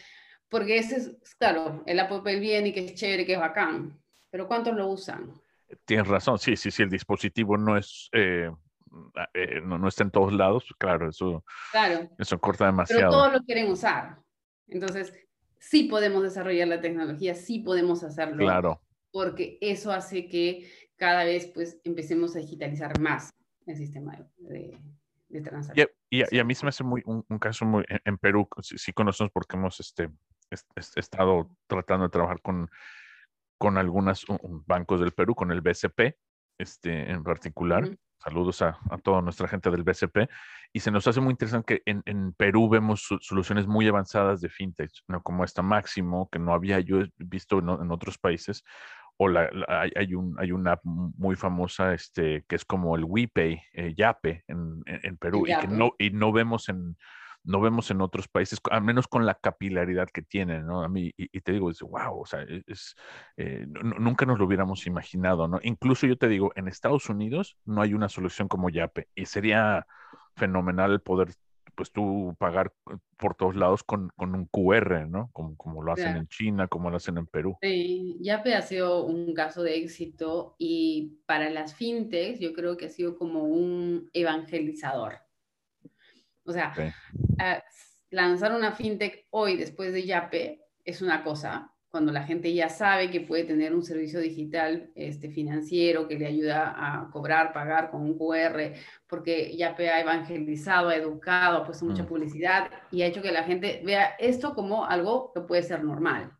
porque ese es, claro, el Apple viene y que es chévere, que es bacán, pero ¿cuántos lo usan? Tienes razón, sí, sí, sí, el dispositivo no es, eh, eh, no, no, está en todos lados, claro, eso, claro. eso corta demasiado. Pero todos lo quieren usar. Entonces, sí podemos desarrollar la tecnología, sí podemos hacerlo. Claro. Porque eso hace que cada vez pues empecemos a digitalizar más el sistema de, de Y, a mí se me hace muy, un, caso muy, en, Perú, sí, conocemos porque hemos este, estado tratando de trabajar con, con algunos bancos del Perú, con el BCP este, en particular. Saludos a, toda nuestra gente del BCP. Y se nos hace muy interesante que en, Perú vemos soluciones muy avanzadas de fintech, ¿no? como esta Máximo, que no había yo visto en, otros países. O la, hay, un, hay una app muy famosa este, que es como el WePay, eh, Yape, en, en Perú, y, que no, y no vemos en, no vemos en otros países, al menos con la capilaridad que tienen, ¿no? A mí, y, te digo, es, wow, o sea, e, es, eh, nunca nos lo hubiéramos imaginado, ¿no? Incluso yo te digo, en Estados Unidos no hay una solución como Yape y sería fenomenal poder, pues tú pagar por todos lados con, un QR, ¿no? Como, como lo hacen en China, como lo hacen en Perú. Sí, Yape ha sido un caso de éxito y para las fintechs yo creo que ha sido como un evangelizador o sea, ah, lanzar una fintech hoy después de Yape es una cosa, cuando la gente ya sabe que puede tener un servicio digital este, financiero que le ayuda a cobrar, pagar con un QR, porque Yape ha evangelizado, ha educado, ha puesto mucha mm. publicidad y ha hecho que la gente vea esto como algo que puede ser normal.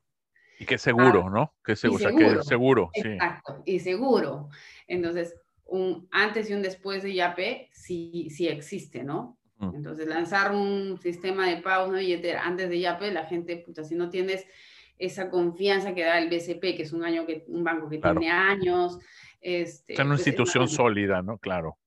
Y que es seguro, ah, ¿no? Que es seguro, seguro. O sea, que es seguro. Exacto, y seguro. Entonces, un antes y un después de Yape sí, sí existe, ¿no? Mm. Entonces, lanzar un sistema de pagos, una billetera antes de Yape, la gente, puta, si no tienes esa confianza que da el BCP, que es un, año que, un banco que tiene años. Este, es una pues, institución sólida, ¿no? Claro.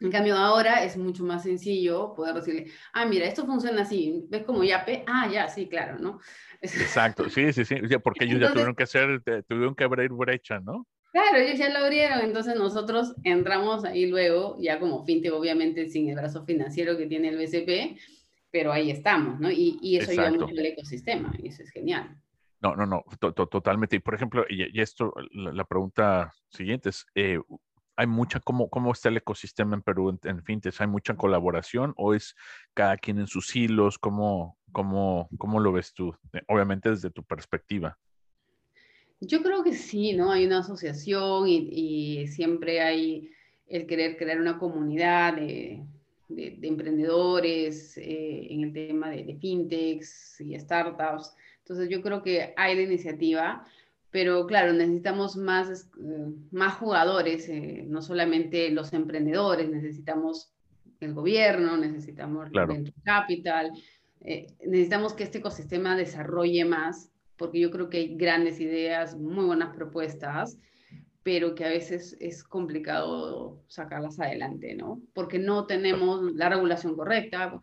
En cambio, ahora es mucho más sencillo poder decirle, ah, mira, esto funciona así, ¿ves como Yape? Ah, ya, sí, claro, ¿no? Exacto, sí, sí, sí, porque ellos ya tuvieron que hacer, tuvieron que abrir brecha, ¿no? Claro, ellos ya lo abrieron, entonces nosotros entramos ahí luego, ya como fintech, obviamente sin el brazo financiero que tiene el BCP, pero ahí estamos, ¿no? Y, y eso ayuda mucho al ecosistema, y eso es genial. No, no, no, totalmente. Y por ejemplo, y, esto, la, pregunta siguiente es, eh, ¿hay mucha, cómo, cómo está el ecosistema en Perú en, en fintech? ¿Hay mucha colaboración o es cada quien en sus hilos? ¿Cómo, cómo, cómo lo ves tú? Eh, obviamente desde tu perspectiva. Yo creo que sí, ¿no? Hay una asociación y, siempre hay el querer crear una comunidad de, emprendedores eh, en el tema de, fintechs y startups. Entonces yo creo que hay la iniciativa, pero claro, necesitamos más, eh, más jugadores, eh, no solamente los emprendedores, necesitamos el gobierno, necesitamos el venture capital, necesitamos que este ecosistema desarrolle más porque yo creo que hay grandes ideas, muy buenas propuestas, pero que a veces es complicado sacarlas adelante, ¿no? Porque no tenemos la regulación correcta,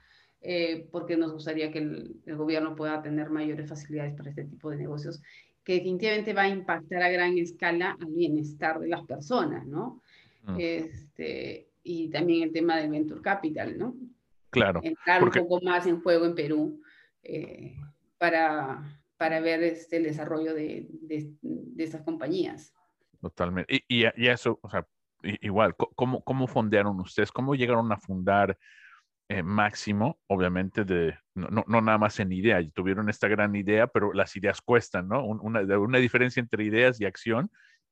eh, porque nos gustaría que el, gobierno pueda tener mayores facilidades para este tipo de negocios, que definitivamente va a impactar a gran escala al bienestar de las personas, ¿no? Mm. Este, y también el tema del venture capital, ¿no? Claro. Entrar un poco más en juego en Perú eh, para, para ver este, el desarrollo de, de, estas compañías. Totalmente. Y, y, eso, o sea, igual, ¿cómo, ¿cómo fondearon ustedes? ¿Cómo llegaron a fundar eh, Máximo? Obviamente, de, no, no, nada más en idea, tuvieron esta gran idea, pero las ideas cuestan, ¿no? Una, una diferencia entre ideas y acción,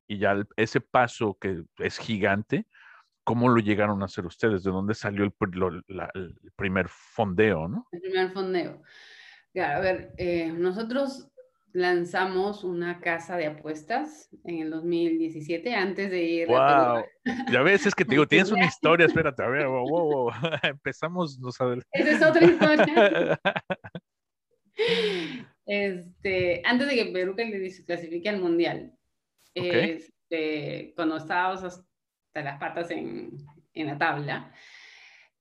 y ya ese paso que es gigante, ¿cómo lo llegaron a hacer ustedes? ¿De dónde salió el, el primer fondeo, no? El primer fondeo a ver, eh, nosotros lanzamos una casa de apuestas en el 2017 antes de ir wow. a Ya ves, es que te digo, tienes una historia, espérate, a ver, wow, wow, empezamos, no sabes. Esa es otra historia. este, antes de que Perú clasifique al Mundial, este, cuando estábamos hasta las patas en, en la tabla,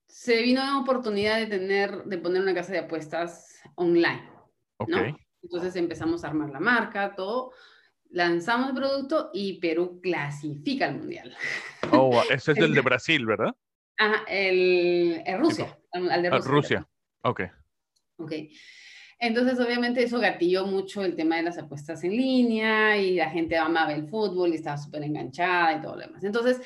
se vino la oportunidad de tener, de poner una casa de apuestas online. ¿no? Entonces empezamos a armar la marca, todo, lanzamos el producto y Perú clasifica al mundial. Oh, ese es el de Brasil, ¿verdad? Ajá, el, Rusia, al de ah, Rusia. Rusia, ok. Ok. Entonces, obviamente, eso gatilló mucho el tema de las apuestas en línea y la gente amaba el fútbol y estaba súper enganchada y todo lo demás. Entonces,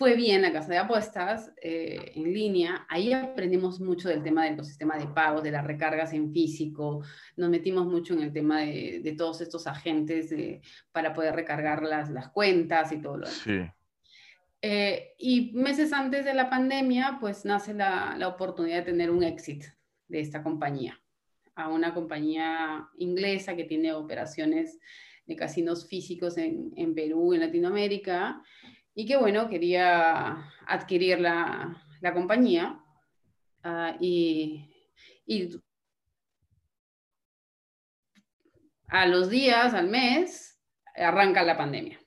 fue bien la casa de apuestas eh, en línea. Ahí aprendimos mucho del tema del ecosistema de pagos, de las recargas en físico. Nos metimos mucho en el tema de, todos estos agentes para poder recargar las, las, cuentas y todo lo demás. Sí. Eh, y meses antes de la pandemia, pues nace la, la, oportunidad de tener un exit de esta compañía, a una compañía inglesa que tiene operaciones de casinos físicos en, en Perú, en Latinoamérica, y que bueno, quería adquirir la, la compañía uh, y, y a los días, al mes, arranca la pandemia.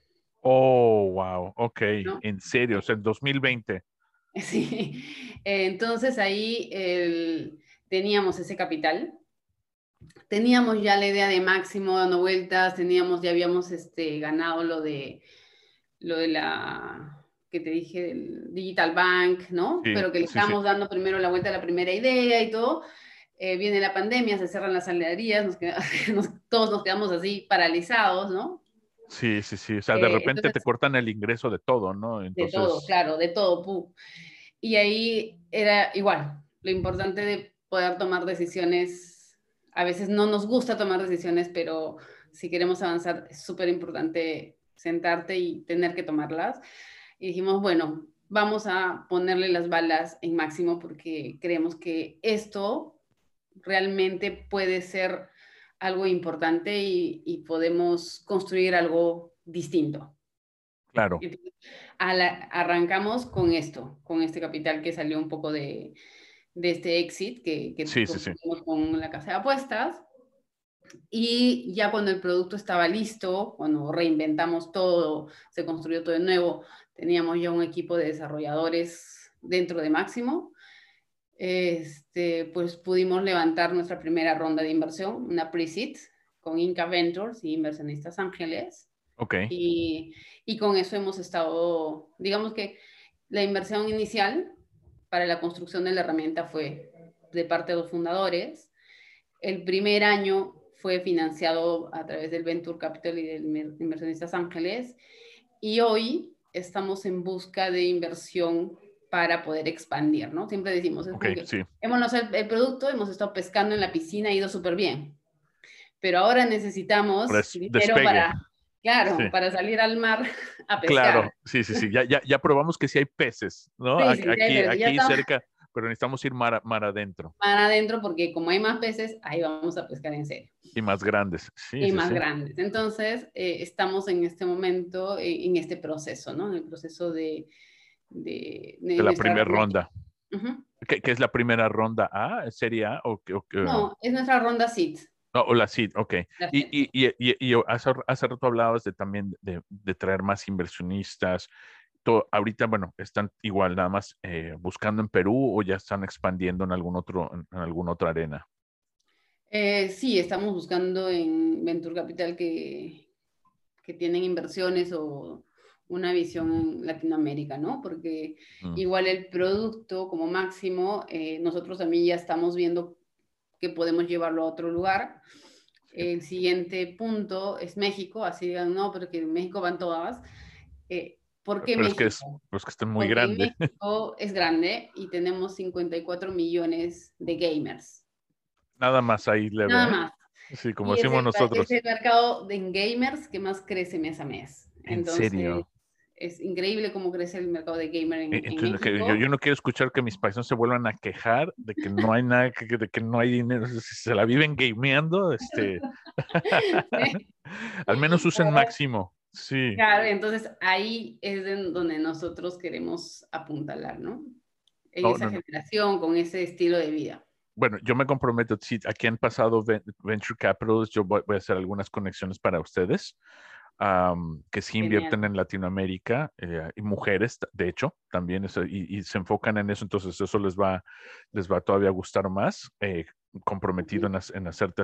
Oh, wow, ok, en serio, o sea, en 2020. Sí, entonces ahí teníamos ese capital, teníamos ya la idea de máximo dando vueltas, teníamos, ya habíamos este, ganado lo de, lo de la, que te dije, del Digital Bank, ¿no? Pero que le estamos dando primero la vuelta a la primera idea y todo. Eh, viene la pandemia, se cierran las salarias, todos nos quedamos así paralizados, ¿no? Sí, sí, sí. O sea, de eh, repente te cortan el ingreso de todo, ¿no? De todo, claro, de todo. Y ahí era igual, lo importante de poder tomar decisiones. A veces no nos gusta tomar decisiones, pero si queremos avanzar es súper importante sentarte y tener que tomarlas. Y dijimos, bueno, vamos a ponerle las balas en máximo porque creemos que esto realmente puede ser algo importante y, podemos construir algo distinto. Claro. arrancamos con esto, con este capital que salió un poco de, este exit que, que sí, sí, con la casa de apuestas. Y ya cuando el producto estaba listo, cuando reinventamos todo, se construyó todo de nuevo, teníamos ya un equipo de desarrolladores dentro de Máximo este, pues pudimos levantar nuestra primera ronda de inversión, una pre-seed con Inca Ventures y inversionistas ángeles. Ok. Y, y, con eso hemos estado, digamos que la inversión inicial para la construcción de la herramienta fue de parte de los fundadores. El primer año fue financiado a través del Venture Capital y de inversionistas ángeles. Y hoy estamos en busca de inversión para poder expandir, ¿no? Siempre decimos, es okay, sí. hemos el, el, producto, hemos estado pescando en la piscina, ha ido súper bien, pero ahora necesitamos dinero para, claro, para salir al mar a pescar. Claro, sí, sí, sí, ya, ya, ya probamos que sí hay peces, ¿no? aquí, aquí cerca, pero necesitamos ir mar, mar, adentro. Mar adentro porque como hay más peces, ahí vamos a pescar en serio. Y más grandes, sí. Y más grandes. Entonces, eh, estamos en este momento, eh, en este proceso, ¿no? En el proceso de de, la primera ronda. ¿Qué, es la primera ronda A? ¿Sería O, no, es nuestra ronda SID. o la SID, ok. Y, y, y, y, hace, hace rato hablabas de también de, de traer más inversionistas. Todo, ahorita, bueno, están igual nada más eh, buscando en Perú o ya están expandiendo en algún otro, en alguna otra arena. Eh, sí, estamos buscando en Venture Capital que, que tienen inversiones o una visión en Latinoamérica, ¿no? Porque mm. igual el producto como máximo, eh, nosotros también ya estamos viendo que podemos llevarlo a otro lugar. El siguiente punto es México, así digan, no, porque en México van todas. Eh, ¿Por qué México? Es que, es, pues que está muy grande. México es grande y tenemos 54 millones de gamers. Nada más ahí le Nada más. Sí, como decimos nosotros. Es el mercado de gamers que más crece mes a mes. ¿En serio? es increíble cómo crece el mercado de gamer en, eh, México. yo, no quiero escuchar que mis paisanos se vuelvan a quejar de que no hay nada, que, de que no hay dinero, si se la viven gameando, este... al menos usen máximo. Sí. Claro, entonces ahí es donde nosotros queremos apuntalar, ¿no? En esa generación, con ese estilo de vida. Bueno, yo me comprometo, si aquí han pasado Venture Capitals, yo voy a hacer algunas conexiones para ustedes que sí invierten en Latinoamérica eh, y mujeres, de hecho, también y, se enfocan en eso, entonces eso les va, les va todavía a gustar más, eh, comprometido en, en hacerte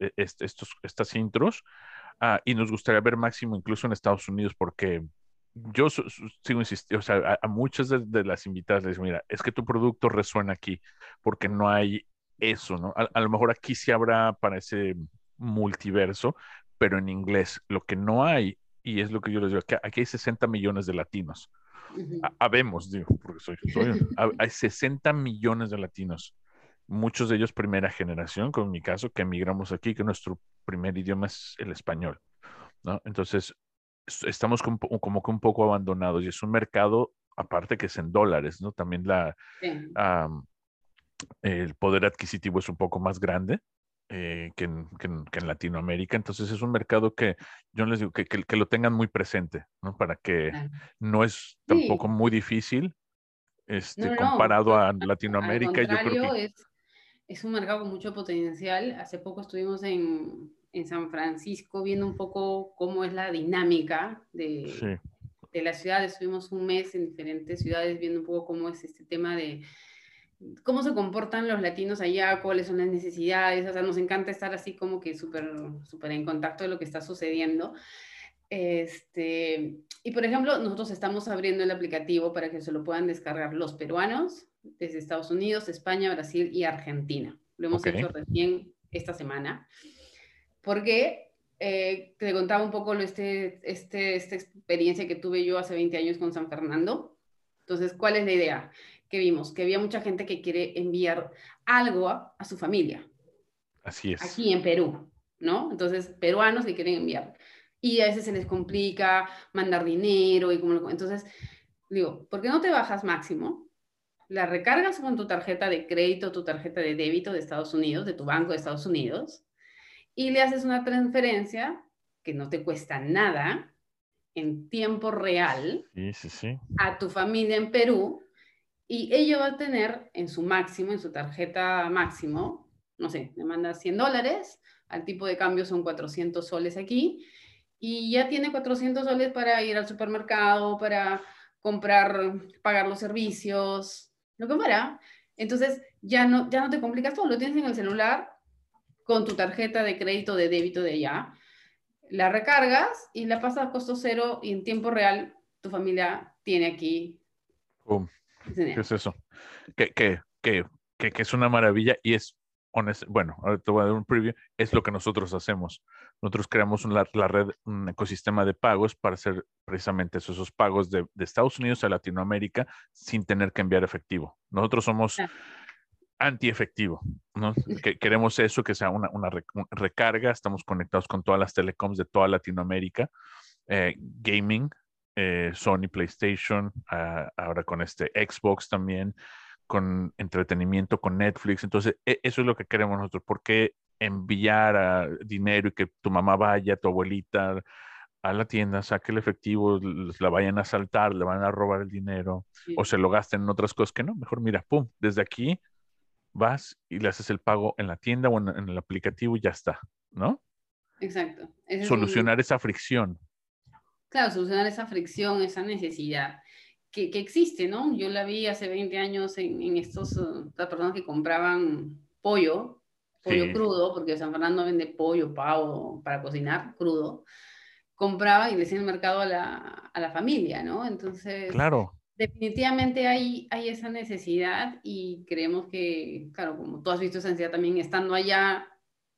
e, estos, estas intros. Ah, y nos gustaría ver máximo incluso en Estados Unidos porque yo sigo insistiendo, o sea, a, muchas de, las invitadas les digo, mira, es que tu producto resuena aquí porque no hay eso, ¿no? A, a, lo mejor aquí sí habrá para ese multiverso, pero en inglés. Lo que no hay, y es lo que yo les digo, que aquí hay 60 millones de latinos. Habemos, digo, porque soy, hay 60 millones de latinos, muchos de ellos primera generación, como en mi caso, que emigramos aquí, que nuestro primer idioma es el español, ¿no? Entonces, estamos como, que un poco abandonados y es un mercado, aparte que es en dólares, ¿no? También la, el poder adquisitivo es un poco más grande. Eh, que, en, Latinoamérica. Entonces es un mercado que yo les digo que, que, lo tengan muy presente, ¿no? Para que no es tampoco muy difícil este, comparado a Latinoamérica. yo creo que... es, es un mercado con mucho potencial. Hace poco estuvimos en, en San Francisco viendo un poco cómo es la dinámica de, de la ciudad. Estuvimos un mes en diferentes ciudades viendo un poco cómo es este tema de cómo se comportan los latinos allá, cuáles son las necesidades. O sea, nos encanta estar así como que súper súper en contacto de lo que está sucediendo. Este, y por ejemplo, nosotros estamos abriendo el aplicativo para que se lo puedan descargar los peruanos desde Estados Unidos, España, Brasil y Argentina. Lo hemos hecho recién esta semana porque eh, te contaba un poco este, este, esta experiencia que tuve yo hace 20 años con San Fernando. Entonces, ¿cuál es la idea que vimos? Que había mucha gente que quiere enviar algo a, su familia. Así es. Aquí en Perú, ¿no? Entonces, peruanos que quieren enviar. Y a veces se les complica mandar dinero y como Entonces, digo, ¿por qué no te bajas máximo? La recargas con tu tarjeta de crédito, tu tarjeta de débito de Estados Unidos, de tu banco de Estados Unidos, y le haces una transferencia que no te cuesta nada en tiempo real a tu familia en Perú y ella va a tener en su máximo, en su tarjeta máximo, no sé, me manda 100 dólares, al tipo de cambio son 400 soles aquí y ya tiene 400 soles para ir al supermercado, para comprar, pagar los servicios, lo que. Entonces ya no, ya no te complicas todo, lo tienes en el celular, con tu tarjeta de crédito de débito de allá, la recargas y la pasas a costo cero y en tiempo real tu familia tiene aquí. ¿Qué es eso? Que, que, que, que, es una maravilla y es Bueno, ahora te voy a dar un preview. Es lo que nosotros hacemos. Nosotros creamos la, red, un ecosistema de pagos para hacer precisamente esos, pagos de, de, Estados Unidos a Latinoamérica sin tener que enviar efectivo. Nosotros somos anti-efectivo. ¿no? Que, queremos eso, que sea una, recarga. Estamos conectados con todas las telecoms de toda Latinoamérica. Eh, gaming, eh, Sony PlayStation, ah, ahora con este Xbox también, con entretenimiento, con Netflix. Entonces, e, eso es lo que queremos nosotros. ¿Por qué enviar a dinero y que tu mamá vaya, tu abuelita a la tienda, saque el efectivo, la vayan a saltar, le van a robar el dinero o se lo gasten en otras cosas que no? Mejor mira, pum, desde aquí vas y le haces el pago en la tienda o en, el aplicativo y ya está, ¿no? Exacto. solucionar esa fricción. Claro, solucionar esa fricción, esa necesidad que, existe, ¿no? Yo la vi hace 20 años en, estos, uh, personas que compraban pollo, pollo crudo, porque San Fernando vende pollo, pavo para cocinar crudo. Compraba y le hacía el mercado a la, a la familia, ¿no? Entonces. Claro Definitivamente hay, hay esa necesidad y creemos que, claro, como tú has visto esa necesidad también estando allá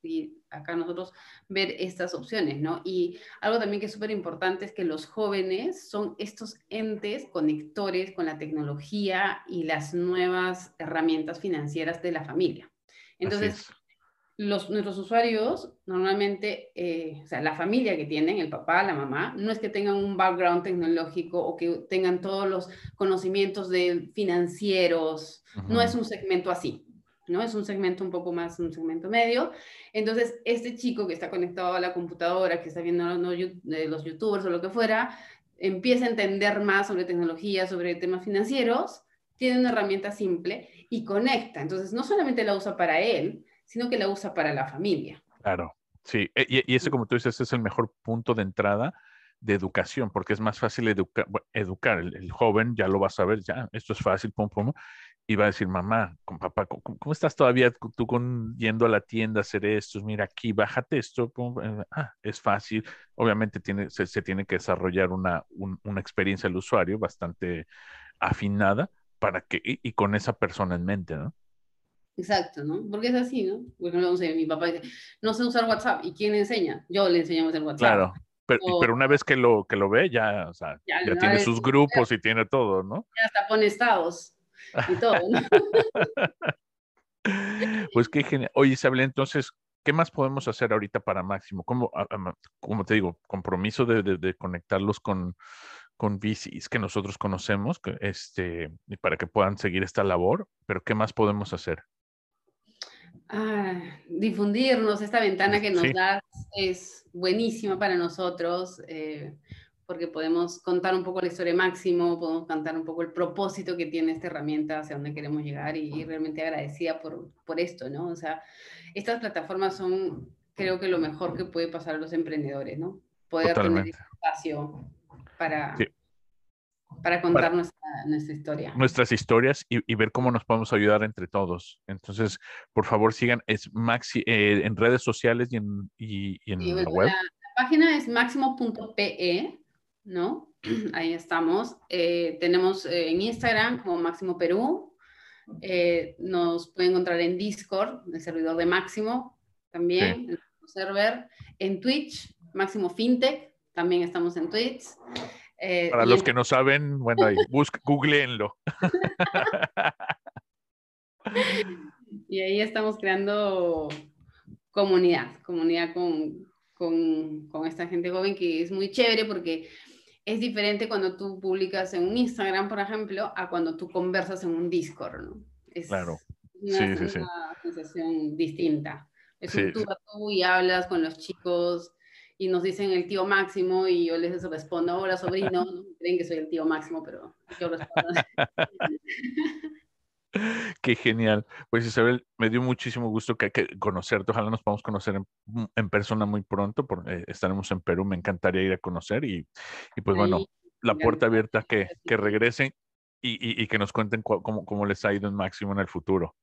y acá nosotros ver estas opciones, ¿no? Y algo también que es súper importante es que los jóvenes son estos entes conectores con la tecnología y las nuevas herramientas financieras de la familia. Entonces, los, nuestros usuarios normalmente, eh, o sea, la familia que tienen, el papá, la mamá, no es que tengan un background tecnológico o que tengan todos los conocimientos de financieros, no es un segmento así, ¿no? Es un segmento un poco más, un segmento medio. Entonces, este chico que está conectado a la computadora, que está viendo los, los youtubers o lo que fuera, empieza a entender más sobre tecnología, sobre temas financieros, tiene una herramienta simple y conecta. Entonces, no solamente la usa para él, sino que la usa para la familia. Claro, sí. E, y, y ese, como tú dices, es el mejor punto de entrada de educación, porque es más fácil educar. El, joven ya lo va a saber, ya, esto es fácil, pum, pum, y va a decir, mamá, con papá, ¿cómo, estás todavía tú con, yendo a la tienda a hacer esto? Mira, aquí, bájate esto, eh, ah, es fácil. Obviamente tiene, se, tiene que desarrollar una, una experiencia del usuario bastante afinada para que, y con esa persona en mente, ¿no? Exacto, ¿no? Porque es así, ¿no? Por ejemplo, no sé, mi papá dice, no sé usar WhatsApp. ¿Y quién le enseña? Yo le enseño a usar WhatsApp. Claro, pero, pero, una vez que lo, que lo ve, ya, o sea, ya, tiene sus grupos y tiene todo, ¿no? Ya hasta pone estados y todo, ¿no? pues qué genial. Oye, Isabel, entonces, ¿qué más podemos hacer ahorita para Máximo? Como, como te digo, compromiso de, conectarlos con, con VCs que nosotros conocemos, este, y para que puedan seguir esta labor, pero ¿qué más podemos hacer? Ah, difundirnos, esta ventana que nos da es buenísima para nosotros. Eh, porque podemos contar un poco la historia Máximo, podemos contar un poco el propósito que tiene esta herramienta, hacia dónde queremos llegar y, realmente agradecida por, por esto, ¿no? O sea, estas plataformas son, creo que lo mejor que puede pasar a los emprendedores, ¿no? Poder tener espacio para, para contar nuestra, nuestra, historia. Nuestras historias y, y, ver cómo nos podemos ayudar entre todos. Entonces, por favor, sigan, es Maxi eh, en redes sociales y en, y, en la web. La, página es máximo.pe ¿no? Ahí estamos. Eh, tenemos eh, en Instagram como Máximo Perú. Eh, nos pueden encontrar en Discord, el servidor de Máximo, también, en el server. En Twitch, Máximo FinTech, también estamos en Twitch. Para los que no saben, bueno, ahí, busca, googleenlo. y ahí estamos creando comunidad, comunidad con, con, con, esta gente joven que es muy chévere porque es diferente cuando tú publicas en un Instagram, por ejemplo, a cuando tú conversas en un Discord, ¿no? Es claro. Una, sí, sí, una sensación distinta. Es un tú a tú y hablas con los chicos y nos dicen el tío Máximo y yo les respondo, hola sobrino, ¿no? creen que soy el tío Máximo, pero yo respondo. Qué genial. Pues Isabel, me dio muchísimo gusto que, conocerte. Ojalá nos podamos conocer en, persona muy pronto. Porque, eh, estaremos en Perú. Me encantaría ir a conocer. Y, pues bueno, la puerta abierta que, que regresen y, que nos cuenten cómo, cómo les ha ido en máximo en el futuro.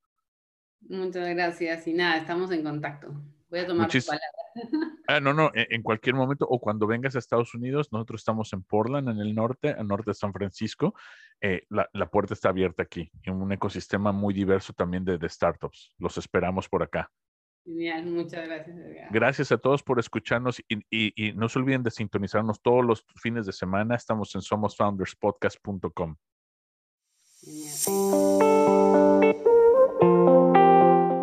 Muchas gracias. Y nada, estamos en contacto. Voy a tomar tu palabra. Ah, no, no, en, cualquier momento o cuando vengas a Estados Unidos, nosotros estamos en Portland, en el norte, al norte de San Francisco. Eh, la, puerta está abierta aquí, en un ecosistema muy diverso también de, startups. Los esperamos por acá. Genial, muchas gracias. Gracias a todos por escucharnos y, y, no se olviden de sintonizarnos todos los fines de semana. Estamos en somosfounderspodcast.com.